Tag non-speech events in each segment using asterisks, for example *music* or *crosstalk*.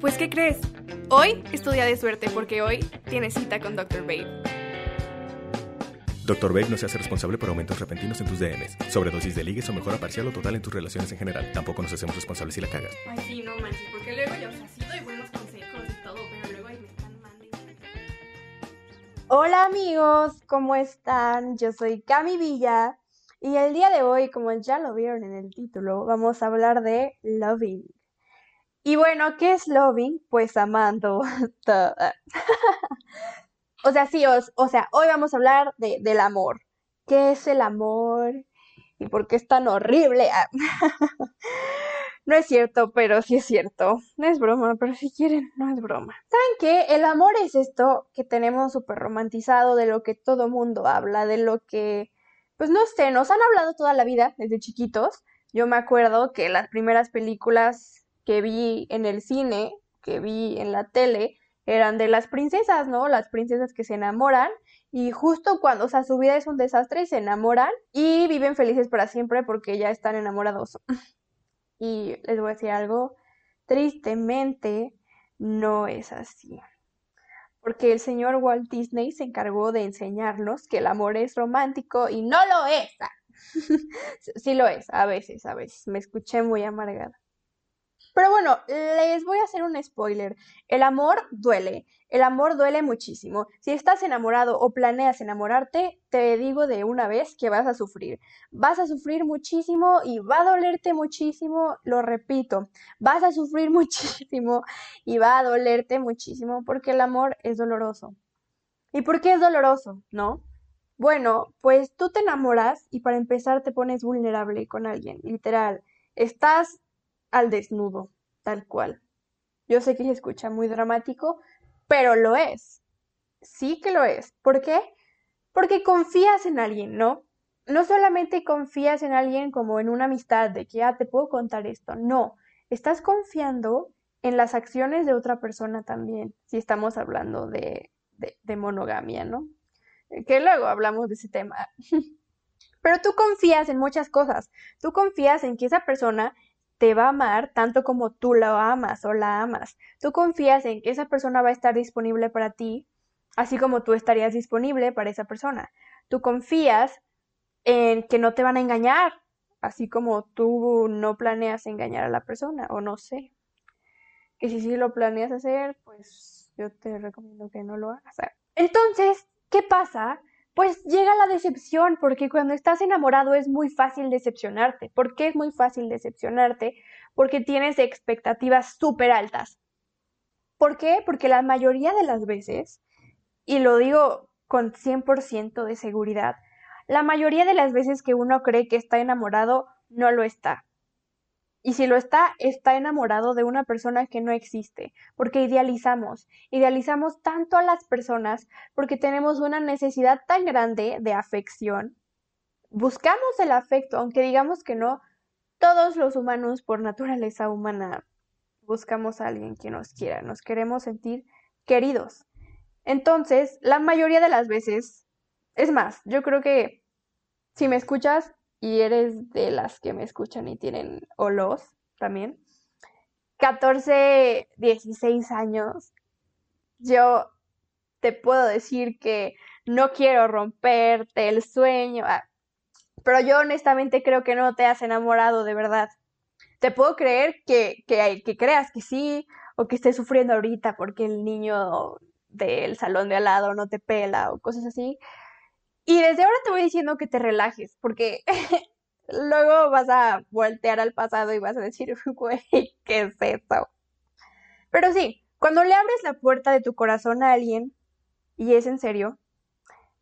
Pues, ¿qué crees? Hoy es tu día de suerte porque hoy tienes cita con Dr. Babe. Dr. Babe no se hace responsable por aumentos repentinos en tus DMs, sobredosis de ligues o mejora parcial o total en tus relaciones en general. Tampoco nos hacemos responsables si la cagas. Ay, sí, no manches, porque luego yo, o sea, sí doy buenos consejos y todo, pero luego ahí me están mandando. Hola amigos, ¿cómo están? Yo soy Cami Villa y el día de hoy, como ya lo vieron en el título, vamos a hablar de loving. Y bueno, ¿qué es loving? Pues amando. *laughs* o sea, sí, os- o, sea, hoy vamos a hablar de, del amor. ¿Qué es el amor? ¿Y por qué es tan horrible? Ah, *laughs* No es cierto, pero sí es cierto. No es broma, pero si quieren, no es broma. ¿Saben qué? El amor es esto que tenemos súper romantizado, de lo que todo mundo habla, de lo que, pues no sé, nos han hablado toda la vida, desde chiquitos. Yo me acuerdo que las primeras películas que vi en el cine, que vi en la tele, eran de las princesas, ¿no? Las princesas que se enamoran y justo cuando, o sea, su vida es un desastre, se enamoran y viven felices para siempre porque ya están enamorados. *laughs* Y les voy a decir algo, tristemente no es así. Porque el señor Walt Disney se encargó de enseñarnos que el amor es romántico y no lo es. *laughs* Sí lo es, a veces, a veces. Me escuché muy amargada. Pero bueno, les voy a hacer un spoiler. El amor duele. El amor duele muchísimo. Si estás enamorado o planeas enamorarte, te digo de una vez que vas a sufrir. Vas a sufrir muchísimo y va a dolerte muchísimo, lo repito, vas a sufrir *laughs* muchísimo y va a dolerte muchísimo porque el amor es doloroso. ¿Y por qué es doloroso? ¿No? Bueno, pues tú te enamoras y para empezar te pones vulnerable con alguien, literal. Estás al desnudo, tal cual. Yo sé que se escucha muy dramático, pero lo es. Sí que lo es. ¿Por qué? Porque confías en alguien, ¿no? no solamente confías en alguien como en una amistad de que, ah, te puedo contar esto, no, estás confiando en las acciones de otra persona también, si estamos hablando de, de, de monogamia, ¿no? Que luego hablamos de ese tema. *laughs* Pero tú confías en muchas cosas, tú confías en que esa persona te va a amar tanto como tú la amas o la amas, tú confías en que esa persona va a estar disponible para ti, así como tú estarías disponible para esa persona, tú confías en que no te van a engañar, así como tú no planeas engañar a la persona, o no sé. Que si sí lo planeas hacer, pues yo te recomiendo que no lo hagas. Entonces, ¿qué pasa? Pues llega la decepción, porque cuando estás enamorado es muy fácil decepcionarte. ¿Por qué es muy fácil decepcionarte? Porque tienes expectativas súper altas. ¿Por qué? Porque la mayoría de las veces, y lo digo con 100% de seguridad, la mayoría de las veces que uno cree que está enamorado, no lo está. Y si lo está, está enamorado de una persona que no existe, porque idealizamos, idealizamos tanto a las personas porque tenemos una necesidad tan grande de afección. Buscamos el afecto, aunque digamos que no, todos los humanos por naturaleza humana buscamos a alguien que nos quiera, nos queremos sentir queridos. Entonces, la mayoría de las veces es más, yo creo que si me escuchas y eres de las que me escuchan y tienen o los también, 14, 16 años, yo te puedo decir que no quiero romperte el sueño, ah, pero yo honestamente creo que no te has enamorado de verdad. Te puedo creer que, que, que creas que sí o que estés sufriendo ahorita porque el niño del salón de al lado no te pela o cosas así. Y desde ahora te voy diciendo que te relajes, porque *laughs* luego vas a voltear al pasado y vas a decir, *laughs* güey, ¿qué es eso? Pero sí, cuando le abres la puerta de tu corazón a alguien, y es en serio,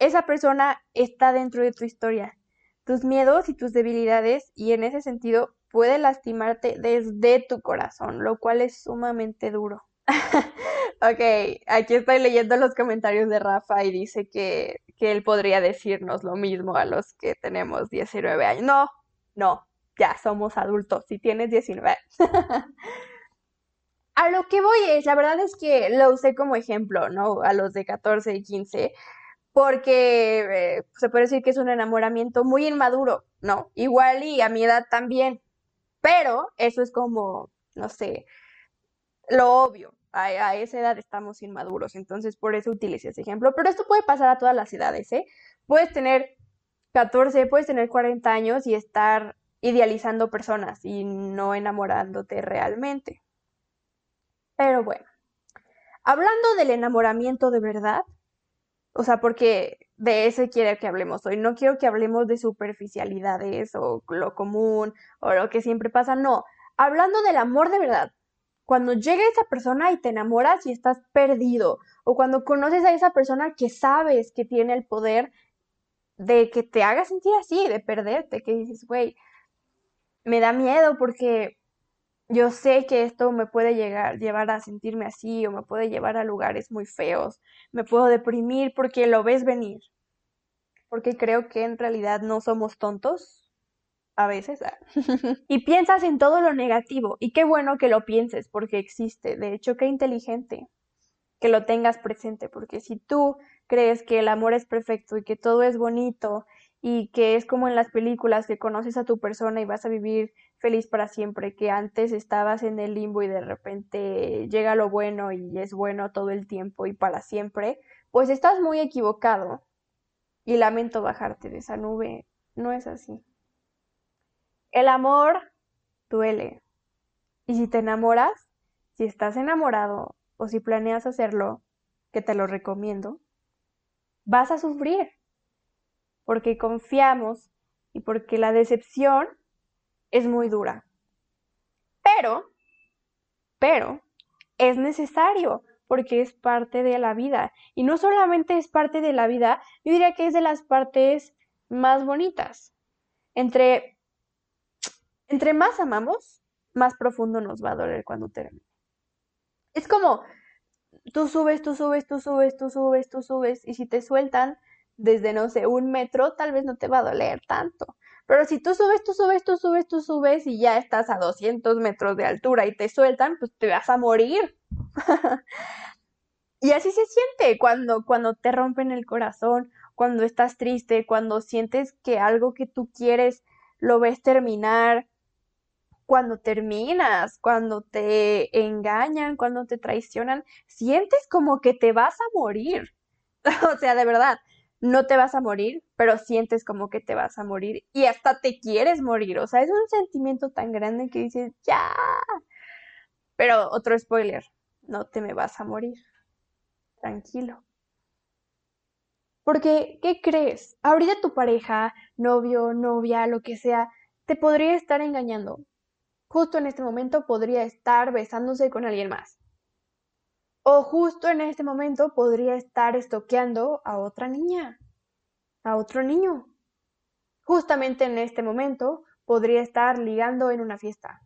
esa persona está dentro de tu historia, tus miedos y tus debilidades, y en ese sentido, puede lastimarte desde tu corazón, lo cual es sumamente duro. *laughs* ok, aquí estoy leyendo los comentarios de Rafa y dice que, que él podría decirnos lo mismo a los que tenemos 19 años. No, no, ya somos adultos, si tienes 19. *laughs* a lo que voy es, la verdad es que lo usé como ejemplo, ¿no? A los de 14 y 15, porque eh, se puede decir que es un enamoramiento muy inmaduro, ¿no? Igual y a mi edad también, pero eso es como, no sé, lo obvio. A, esa edad estamos inmaduros, entonces por eso utilicé ese ejemplo. Pero esto puede pasar a todas las edades, ¿eh? Puedes tener 14, puedes tener 40 años y estar idealizando personas y no enamorándote realmente. Pero bueno, hablando del enamoramiento de verdad, o sea, porque de eso quiere que hablemos hoy. No quiero que hablemos de superficialidades o lo común o lo que siempre pasa, no. Hablando del amor de verdad. Cuando llega esa persona y te enamoras y estás perdido, o cuando conoces a esa persona que sabes que tiene el poder de que te haga sentir así, de perderte, que dices, güey, me da miedo porque yo sé que esto me puede llegar, llevar a sentirme así o me puede llevar a lugares muy feos, me puedo deprimir porque lo ves venir, porque creo que en realidad no somos tontos, a veces, y piensas en todo lo negativo, y qué bueno que lo pienses porque existe, de hecho, qué inteligente que lo tengas presente, porque si tú crees que el amor es perfecto y que todo es bonito y que es como en las películas que conoces a tu persona y vas a vivir feliz para siempre, que antes estabas en el limbo y de repente llega lo bueno y es bueno todo el tiempo y para siempre, pues estás muy equivocado. Y lamento bajarte de esa nube, no es así. El amor duele. Y si te enamoras, si estás enamorado o si planeas hacerlo, que te lo recomiendo, vas a sufrir porque confiamos y porque la decepción es muy dura. Pero, pero, es necesario porque es parte de la vida. Y no solamente es parte de la vida, yo diría que es de las partes más bonitas. Entre, entre más amamos, más profundo nos va a doler cuando termine. Es como, tú subes, tú subes, tú subes, tú subes, tú subes, y si te sueltan, desde, no sé, un metro, tal vez no te va a doler tanto. Pero si tú subes, tú subes, tú subes, tú subes y ya estás a 200 metros de altura y te sueltan, pues te vas a morir. *laughs* y así se siente cuando, cuando te rompen el corazón, cuando estás triste, cuando sientes que algo que tú quieres lo ves terminar, cuando terminas, cuando te engañan, cuando te traicionan, sientes como que te vas a morir. *laughs* o sea, de verdad, no te vas a morir, pero sientes como que te vas a morir y hasta te quieres morir. O sea, es un sentimiento tan grande que dices, ya. Pero otro spoiler, no te me vas a morir. Tranquilo. Porque, ¿qué crees? Ahorita tu pareja, novio, novia, lo que sea, te podría estar engañando. Justo en este momento podría estar besándose con alguien más. O justo en este momento podría estar estoqueando a otra niña, a otro niño. Justamente en este momento podría estar ligando en una fiesta.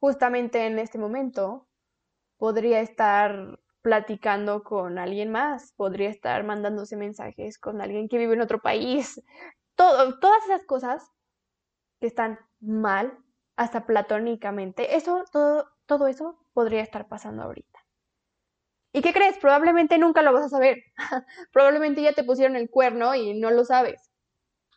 Justamente en este momento podría estar platicando con alguien más, podría estar mandándose mensajes con alguien que vive en otro país. Todas esas cosas que están mal, hasta platónicamente, eso, todo, todo eso podría estar pasando ahorita. ¿Y qué crees? Probablemente nunca lo vas a saber. *laughs* Probablemente ya te pusieron el cuerno y no lo sabes.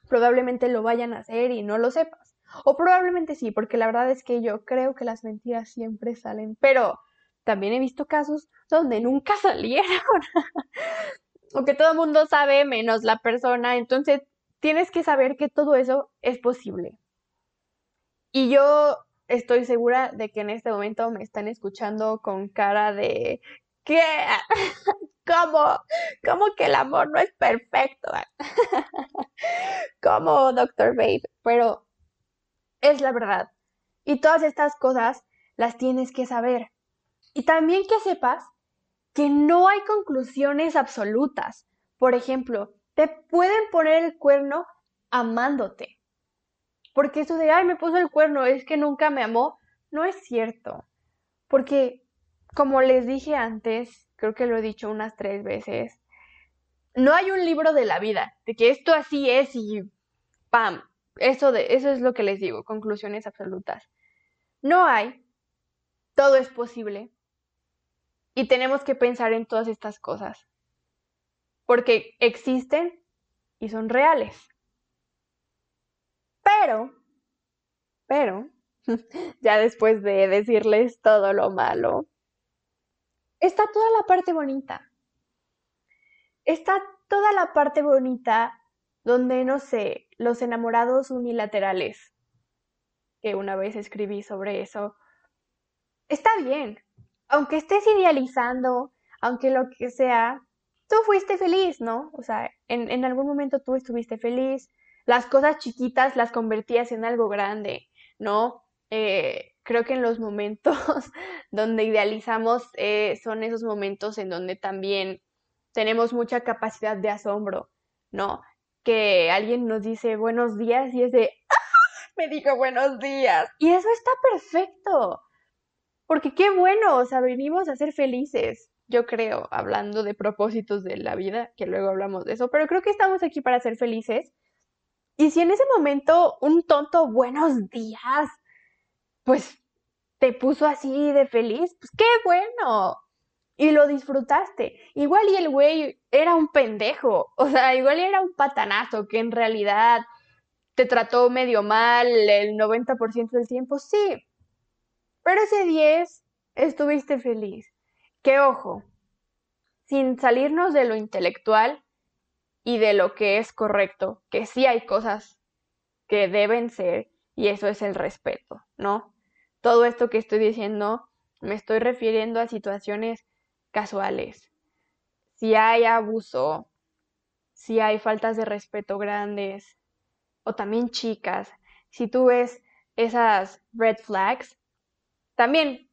Probablemente lo vayan a hacer y no lo sepas. O probablemente sí, porque la verdad es que yo creo que las mentiras siempre salen. Pero también he visto casos donde nunca *laughs* salieron. o que todo el mundo sabe menos la persona. Entonces tienes que saber que todo eso es posible. Y yo estoy segura de que en este momento me están escuchando con cara de ¿Qué? *laughs* ¿Cómo? ¿Cómo que el amor no es perfecto? *laughs* ¿Cómo, Doctor Babe? Pero es la verdad. Y todas estas cosas las tienes que saber. Y también que sepas que no hay conclusiones absolutas. Por ejemplo, te pueden poner el cuerno amándote. Porque eso de, ay, me puso el cuerno, es que nunca me amó, no es cierto. Porque, como les dije antes, creo que lo he dicho unas tres veces, no hay un libro de la vida, de que esto así es y ¡pam! Eso, de, eso es lo que les digo, conclusiones absolutas. No hay, todo es posible y tenemos que pensar en todas estas cosas, porque existen y son reales. Pero, pero, *laughs* ya después de decirles todo lo malo, está toda la parte bonita. Está toda la parte bonita donde, no sé, los enamorados unilaterales, que una vez escribí sobre eso, está bien. Aunque estés idealizando, aunque lo que sea, tú fuiste feliz, ¿no? O sea, en, en algún momento tú estuviste feliz, las cosas chiquitas las convertías en algo grande, ¿no? Eh, creo que en los momentos *laughs* donde idealizamos eh, son esos momentos en donde también tenemos mucha capacidad de asombro, ¿no? Que alguien nos dice buenos días y es de, ¡Ah! me dijo buenos días. Y eso está perfecto, porque qué bueno, o sea, venimos a ser felices, yo creo, hablando de propósitos de la vida, que luego hablamos de eso, pero creo que estamos aquí para ser felices y si en ese momento un tonto buenos días, pues te puso así de feliz, pues qué bueno. Y lo disfrutaste. Igual y el güey era un pendejo, o sea, igual era un patanazo que en realidad te trató medio mal el 90% del tiempo, sí. Pero ese 10 estuviste feliz. Que ojo, sin salirnos de lo intelectual, y de lo que es correcto, que sí hay cosas que deben ser y eso es el respeto, ¿no? Todo esto que estoy diciendo me estoy refiriendo a situaciones casuales. Si hay abuso, si hay faltas de respeto grandes o también chicas, si tú ves esas red flags, también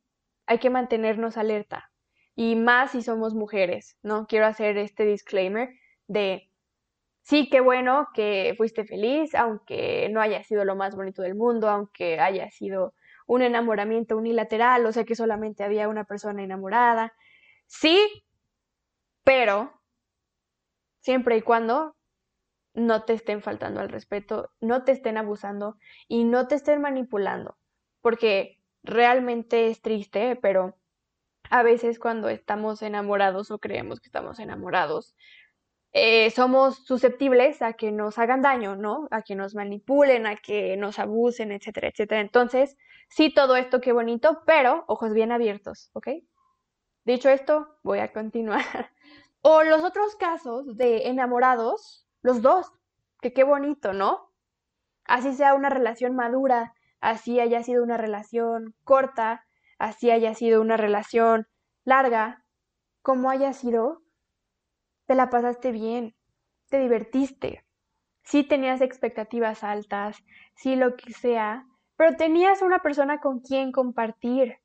hay que mantenernos alerta. Y más si somos mujeres, ¿no? Quiero hacer este disclaimer de sí, qué bueno que fuiste feliz, aunque no haya sido lo más bonito del mundo, aunque haya sido un enamoramiento unilateral, o sea que solamente había una persona enamorada. Sí, pero siempre y cuando no te estén faltando al respeto, no te estén abusando y no te estén manipulando, porque realmente es triste, pero a veces cuando estamos enamorados o creemos que estamos enamorados, eh, somos susceptibles a que nos hagan daño, ¿no? A que nos manipulen, a que nos abusen, etcétera, etcétera. Entonces, sí, todo esto qué bonito, pero ojos bien abiertos, ¿ok? Dicho esto, voy a continuar. *laughs* o los otros casos de enamorados, los dos, que qué bonito, ¿no? Así sea una relación madura, así haya sido una relación corta, así haya sido una relación larga, como haya sido, te la pasaste bien, te divertiste, sí tenías expectativas altas, sí lo que sea, pero tenías una persona con quien compartir.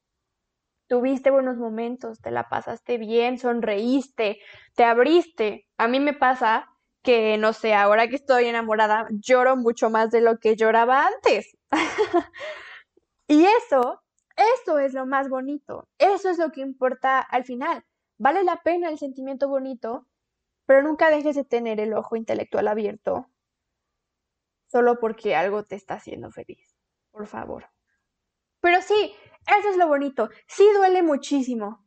Tuviste buenos momentos, te la pasaste bien, sonreíste, te abriste. A mí me pasa que, no sé, ahora que estoy enamorada, lloro mucho más de lo que lloraba antes. *laughs* y eso, eso es lo más bonito. Eso es lo que importa al final. Vale la pena el sentimiento bonito pero nunca dejes de tener el ojo intelectual abierto solo porque algo te está haciendo feliz. Por favor. Pero sí, eso es lo bonito. Sí duele muchísimo.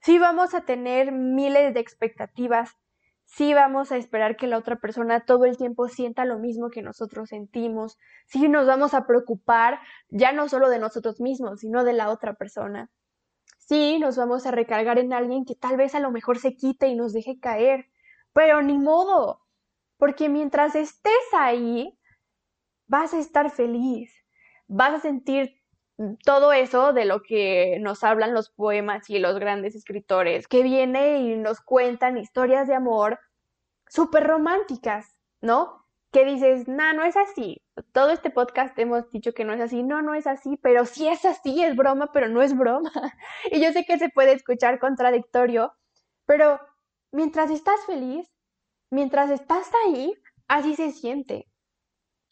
Sí vamos a tener miles de expectativas. Sí vamos a esperar que la otra persona todo el tiempo sienta lo mismo que nosotros sentimos. Sí nos vamos a preocupar ya no solo de nosotros mismos, sino de la otra persona. Sí nos vamos a recargar en alguien que tal vez a lo mejor se quite y nos deje caer. Pero ni modo, porque mientras estés ahí, vas a estar feliz, vas a sentir todo eso de lo que nos hablan los poemas y los grandes escritores, que viene y nos cuentan historias de amor súper románticas, ¿no? Que dices, no, no es así. Todo este podcast hemos dicho que no es así. No, no es así, pero sí es así, es broma, pero no es broma. *laughs* y yo sé que se puede escuchar contradictorio, pero mientras estás feliz, mientras estás ahí, así se siente.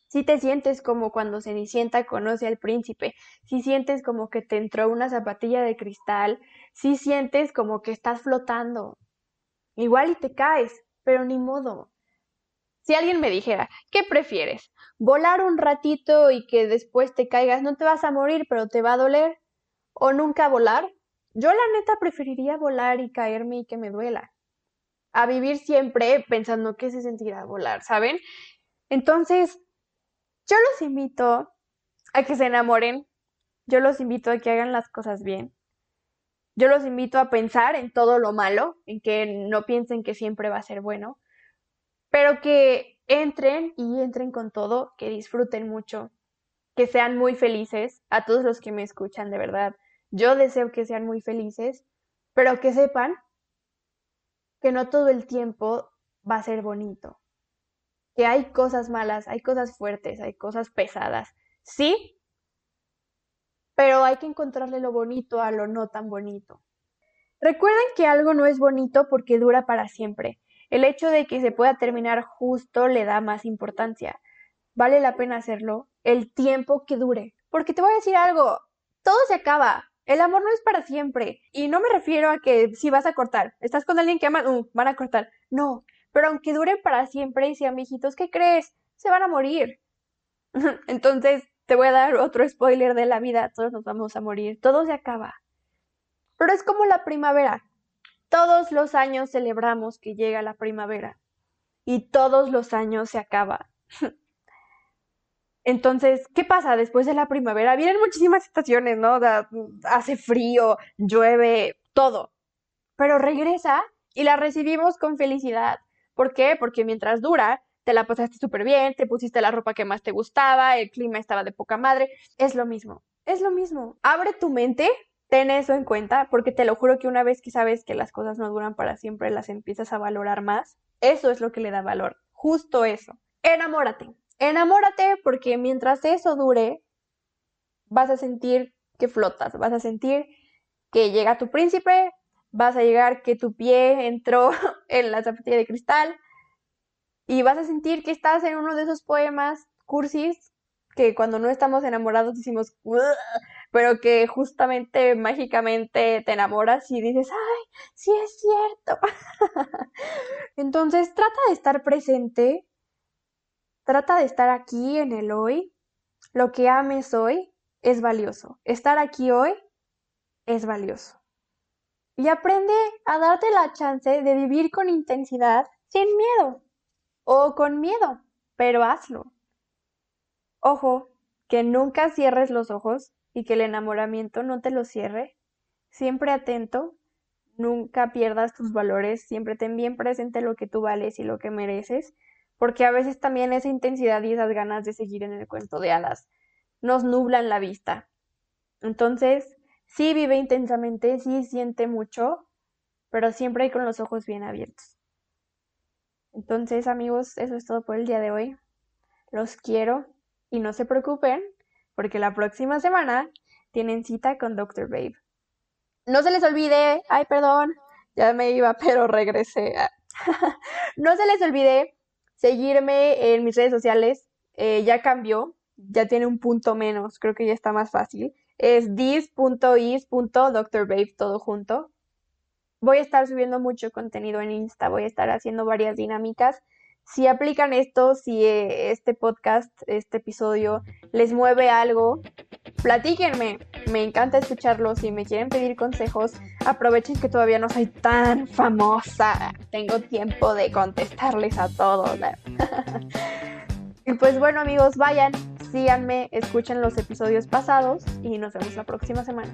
Si te sientes como cuando Cenicienta conoce al príncipe, si sientes como que te entró una zapatilla de cristal, si sientes como que estás flotando. Igual y te caes, pero ni modo. Si alguien me dijera, ¿qué prefieres? ¿Volar un ratito y que después te caigas? No te vas a morir, pero te va a doler. ¿O nunca volar? Yo la neta preferiría volar y caerme y que me duela. A vivir siempre pensando que se sentirá volar, ¿saben? Entonces, yo los invito a que se enamoren. Yo los invito a que hagan las cosas bien. Yo los invito a pensar en todo lo malo, en que no piensen que siempre va a ser bueno pero que entren y entren con todo, que disfruten mucho, que sean muy felices, a todos los que me escuchan, de verdad. Yo deseo que sean muy felices, pero que sepan que no todo el tiempo va a ser bonito, que hay cosas malas, hay cosas fuertes, hay cosas pesadas, sí, pero hay que encontrarle lo bonito a lo no tan bonito. Recuerden que algo no es bonito porque dura para siempre. El hecho de que se pueda terminar justo le da más importancia. Vale la pena hacerlo el tiempo que dure. Porque te voy a decir algo, todo se acaba. El amor no es para siempre. Y no me refiero a que si vas a cortar, estás con alguien que ama, uh, van a cortar. No, pero aunque duren para siempre y sean viejitos, ¿qué crees? Se van a morir. *laughs* Entonces, te voy a dar otro spoiler de la vida. Todos nos vamos a morir. Todo se acaba. Pero es como la primavera. Todos los años celebramos que llega la primavera y todos los años se acaba. *laughs* Entonces, ¿qué pasa después de la primavera? Vienen muchísimas estaciones, ¿no? hace frío, llueve, todo. Pero regresa y la recibimos con felicidad. ¿Por qué? Porque mientras dura, te la pasaste súper bien, te pusiste la ropa que más te gustaba, el clima estaba de poca madre. Es lo mismo, es lo mismo. Abre tu mente ten eso en cuenta, porque te lo juro que una vez que sabes que las cosas no duran para siempre, las empiezas a valorar más. Eso es lo que le da valor, justo eso. Enamórate, enamórate porque mientras eso dure, vas a sentir que flotas, vas a sentir que llega tu príncipe, vas a llegar que tu pie entró *laughs* en la zapatilla de cristal y vas a sentir que estás en uno de esos poemas cursis que cuando no estamos enamorados decimos, pero que justamente mágicamente te enamoras y dices, ay, sí es cierto. *laughs* Entonces trata de estar presente, trata de estar aquí en el hoy. Lo que ames hoy es valioso. Estar aquí hoy es valioso. Y aprende a darte la chance de vivir con intensidad sin miedo o con miedo, pero hazlo. Ojo, que nunca cierres los ojos y que el enamoramiento no te lo cierre. Siempre atento, nunca pierdas tus valores, siempre ten bien presente lo que tú vales y lo que mereces, porque a veces también esa intensidad y esas ganas de seguir en el cuento de hadas nos nublan la vista. Entonces, sí vive intensamente, sí siente mucho, pero siempre hay con los ojos bien abiertos. Entonces, amigos, eso es todo por el día de hoy. Los quiero. Y no se preocupen, porque la próxima semana tienen cita con Dr. Babe. No se les olvide, ay, perdón, ya me iba, *laughs* pero regresé. *laughs* no se les olvide seguirme en mis redes sociales. Eh, ya cambió, ya tiene un punto menos, creo que ya está más fácil. Es this.is.drbabe, todo junto. Voy a estar subiendo mucho contenido en Insta, voy a estar haciendo varias dinámicas si aplican esto, si eh, este podcast, este episodio les mueve algo, platíquenme. Me encanta escucharlo. Si me quieren pedir consejos, aprovechen que todavía no soy tan famosa. Tengo tiempo de contestarles a todos. *laughs* y pues bueno, amigos, vayan, síganme, escuchen los episodios pasados y nos vemos la próxima semana.